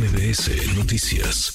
MBS Noticias.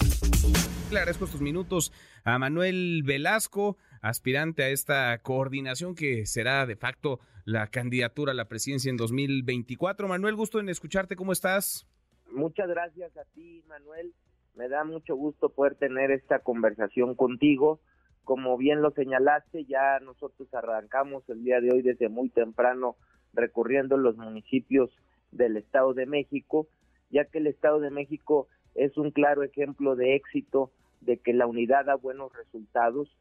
Le agradezco estos minutos a Manuel Velasco, aspirante a esta coordinación que será de facto la candidatura a la presidencia en 2024. Manuel, gusto en escucharte. ¿Cómo estás? Muchas gracias a ti, Manuel. Me da mucho gusto poder tener esta conversación contigo. Como bien lo señalaste, ya nosotros arrancamos el día de hoy desde muy temprano recorriendo los municipios del Estado de México, ya que el Estado de México es un claro ejemplo de éxito, de que la unidad da buenos resultados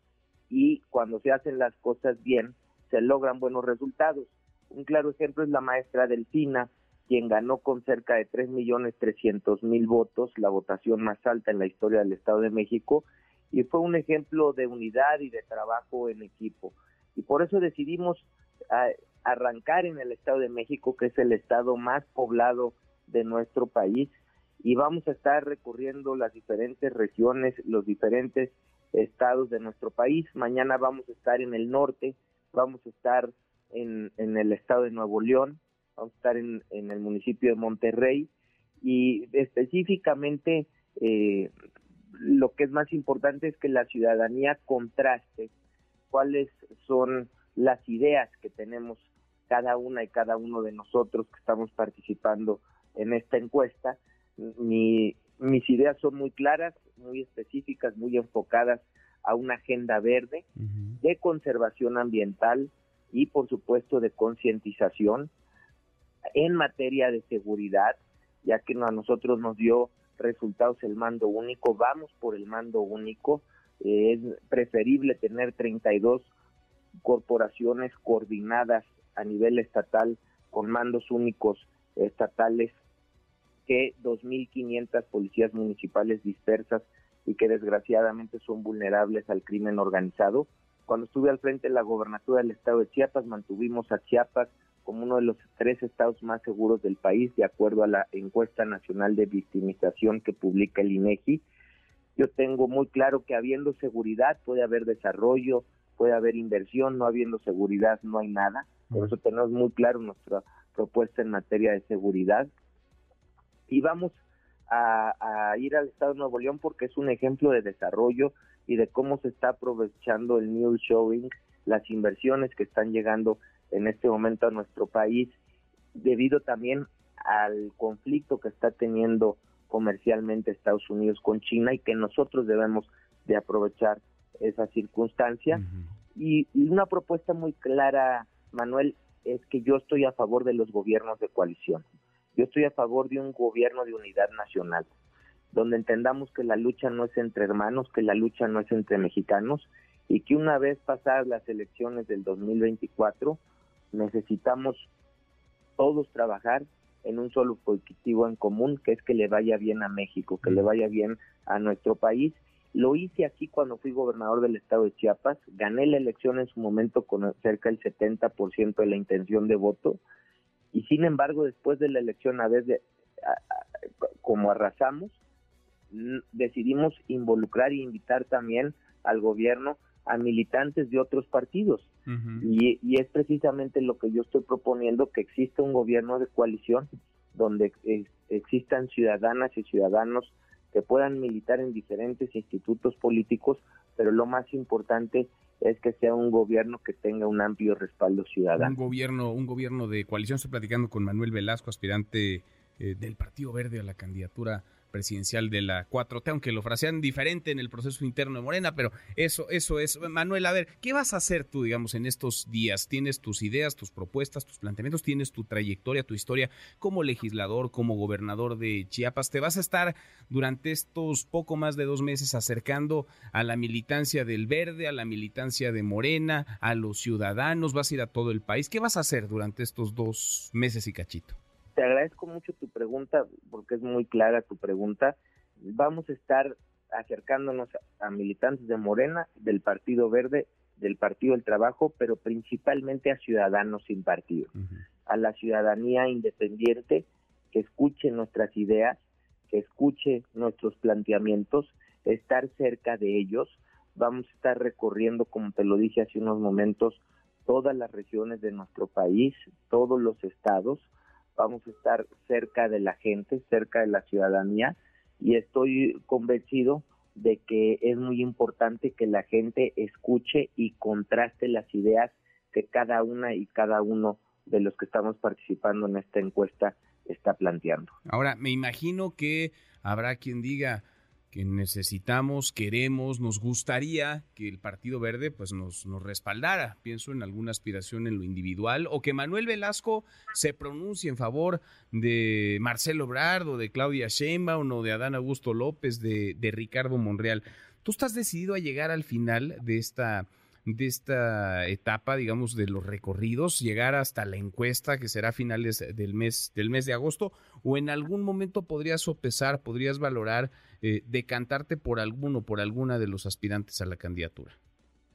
y cuando se hacen las cosas bien, se logran buenos resultados. Un claro ejemplo es la maestra Delfina, quien ganó con cerca de 3.300.000 votos, la votación más alta en la historia del Estado de México, y fue un ejemplo de unidad y de trabajo en equipo. Y por eso decidimos ah, arrancar en el Estado de México, que es el estado más poblado de nuestro país, y vamos a estar recorriendo las diferentes regiones, los diferentes estados de nuestro país. Mañana vamos a estar en el norte, vamos a estar en, en el estado de Nuevo León, vamos a estar en, en el municipio de Monterrey y específicamente eh, lo que es más importante es que la ciudadanía contraste cuáles son las ideas que tenemos cada una y cada uno de nosotros que estamos participando en esta encuesta. Mi, mis ideas son muy claras, muy específicas, muy enfocadas a una agenda verde de conservación ambiental y por supuesto de concientización en materia de seguridad, ya que a nosotros nos dio resultados el mando único, vamos por el mando único, eh, es preferible tener 32 corporaciones coordinadas a nivel estatal con mandos únicos estatales que 2.500 policías municipales dispersas y que desgraciadamente son vulnerables al crimen organizado. Cuando estuve al frente de la gobernatura del estado de Chiapas, mantuvimos a Chiapas como uno de los tres estados más seguros del país, de acuerdo a la encuesta nacional de victimización que publica el INEGI. Yo tengo muy claro que habiendo seguridad puede haber desarrollo, puede haber inversión, no habiendo seguridad no hay nada. Por eso tenemos muy claro nuestra propuesta en materia de seguridad. Y vamos a, a, ir al Estado de Nuevo León porque es un ejemplo de desarrollo y de cómo se está aprovechando el New Showing, las inversiones que están llegando en este momento a nuestro país, debido también al conflicto que está teniendo comercialmente Estados Unidos con China y que nosotros debemos de aprovechar esa circunstancia. y, y, una propuesta muy clara, Manuel, es que yo estoy a favor de los gobiernos de coalición. Yo estoy a favor de un gobierno de unidad nacional, donde entendamos que la lucha no es entre hermanos, que la lucha no es entre mexicanos y que una vez pasadas las elecciones del 2024 necesitamos todos trabajar en un solo objetivo en común, que es que le vaya bien a México, que le vaya bien a nuestro país. Lo hice aquí cuando fui gobernador del estado de Chiapas, gané la elección en su momento con cerca del 70% de la intención de voto, y sin embargo después de la elección, a veces, como arrasamos, decidimos involucrar e invitar también al gobierno a militantes de otros partidos. y, y, es precisamente lo que yo estoy proponiendo, que exista un gobierno de coalición donde existan ciudadanas y ciudadanos que puedan militar en diferentes institutos políticos, pero lo más importante es que sea un gobierno que tenga un amplio respaldo ciudadano. Un gobierno, un gobierno de coalición. Estoy platicando con Manuel Velasco, aspirante eh, del Partido Verde a la candidatura presidencial de la 4T, aunque lo frasean diferente en el proceso interno de Morena, pero eso, eso es. Manuel, a ver, ¿qué vas a hacer tú, digamos, en estos días? ¿Tienes tus ideas, tus propuestas, tus planteamientos? ¿Tienes tu trayectoria, tu historia como legislador, como gobernador de Chiapas? ¿Te vas a estar durante estos poco más de dos meses acercando a la militancia del Verde, a la militancia de Morena, a los ciudadanos? ¿Vas a ir a todo el país? ¿Qué vas a hacer durante estos dos meses y cachito? Te agradezco mucho tu pregunta porque es muy clara tu pregunta. Vamos a estar acercándonos a, militantes de Morena, del Partido Verde, del Partido del Trabajo, pero principalmente a ciudadanos sin partido, a la ciudadanía independiente que escuche nuestras ideas, que escuche nuestros planteamientos, estar cerca de ellos. Vamos a estar recorriendo, como te lo dije hace unos momentos, todas las regiones de nuestro país, todos los estados, vamos a estar cerca de la gente, cerca de la ciudadanía y estoy convencido de que es muy importante que la gente escuche y contraste las ideas que cada una y cada uno de los que estamos participando en esta encuesta está planteando. Ahora, me imagino que habrá quien diga, que necesitamos, queremos, nos gustaría que el Partido Verde pues nos, nos respaldara. Pienso en alguna aspiración en lo individual o que Manuel Velasco se pronuncie en favor de Marcelo Brardo, de Claudia Sheinbaum o de Adán Augusto López, de, de Ricardo Monreal. ¿Tú estás decidido a llegar al final de esta de esta etapa, digamos, de los recorridos, llegar hasta la encuesta que será a finales del mes, del mes de agosto, o en algún momento podrías sopesar, podrías valorar eh, decantarte por alguno, por alguna de los aspirantes a la candidatura?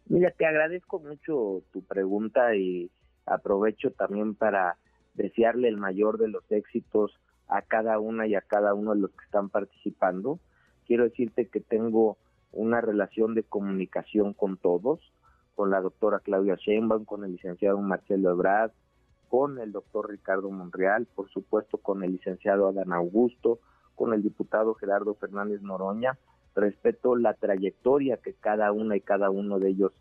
Mira, te agradezco mucho tu pregunta y aprovecho también para desearle el mayor de los éxitos a cada una y a cada uno de los que están participando. Quiero decirte que tengo una relación de comunicación con todos con la doctora Claudia Sheinbaum, con el licenciado Marcelo Ebrard, con el doctor Ricardo Monreal, por supuesto con el licenciado Adán Augusto, con el diputado Gerardo Fernández Noroña. Respeto la trayectoria que cada una y cada uno de ellos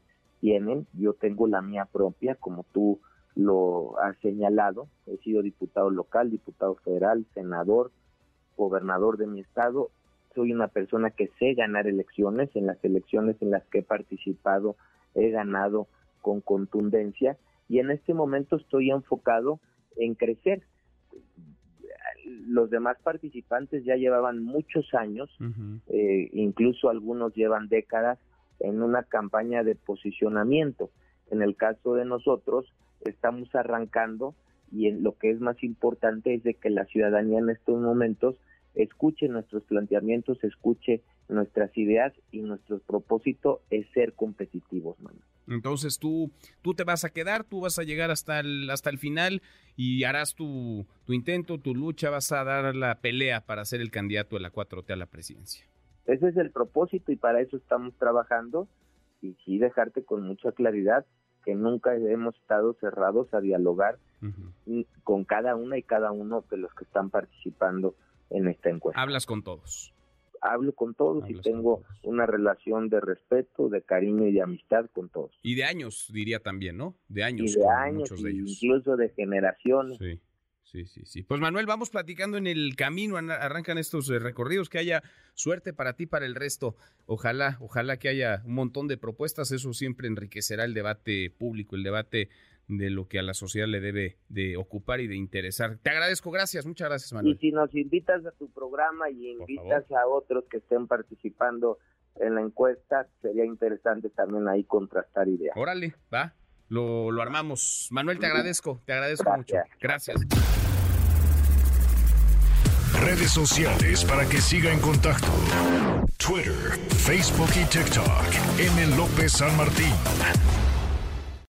tienen. Yo tengo la mía propia, como tú lo has señalado. He sido diputado local, diputado federal, senador, gobernador de mi estado. Soy una persona que sé ganar elecciones. En las elecciones en las que he participado he ganado con contundencia y en este momento estoy enfocado en crecer. Los demás participantes ya llevaban muchos años, eh, incluso algunos llevan décadas en una campaña de posicionamiento. En el caso de nosotros, estamos arrancando y en lo que es más importante es de que la ciudadanía en estos momentos escuche nuestros planteamientos, escuche nuestras ideas y nuestro propósito es ser competitivos, mano. Entonces tú, tú te vas a quedar, tú vas a llegar hasta el, hasta el final y harás tu, tu intento, tu lucha, vas a dar la pelea para ser el candidato de la 4T a la presidencia. Ese es el propósito y para eso estamos trabajando y sí dejarte con mucha claridad que nunca hemos estado cerrados a dialogar con cada una y cada uno de los que están participando en esta encuesta. Hablas con todos hablo con todos y tengo una relación de respeto, de cariño y de amistad con todos. Y de años, diría también, ¿no? De años. Y de años, incluso de generaciones. Sí. Sí, sí, sí. Pues Manuel, vamos platicando en el camino, arrancan estos eh, recorridos, que haya suerte para ti, para el resto. Ojalá, ojalá que haya un montón de propuestas, eso siempre enriquecerá el debate público, el debate de lo que a la sociedad le debe de ocupar y de interesar. Te agradezco, gracias, muchas gracias Manuel. Y si nos invitas a tu programa y invitas a otros que estén participando en la encuesta, sería interesante también ahí contrastar ideas. Órale, va, lo, lo armamos. Manuel, te agradezco, te agradezco mucho. Gracias. Redes sociales para que siga en contacto: Twitter, Facebook y TikTok. M. López San Martín.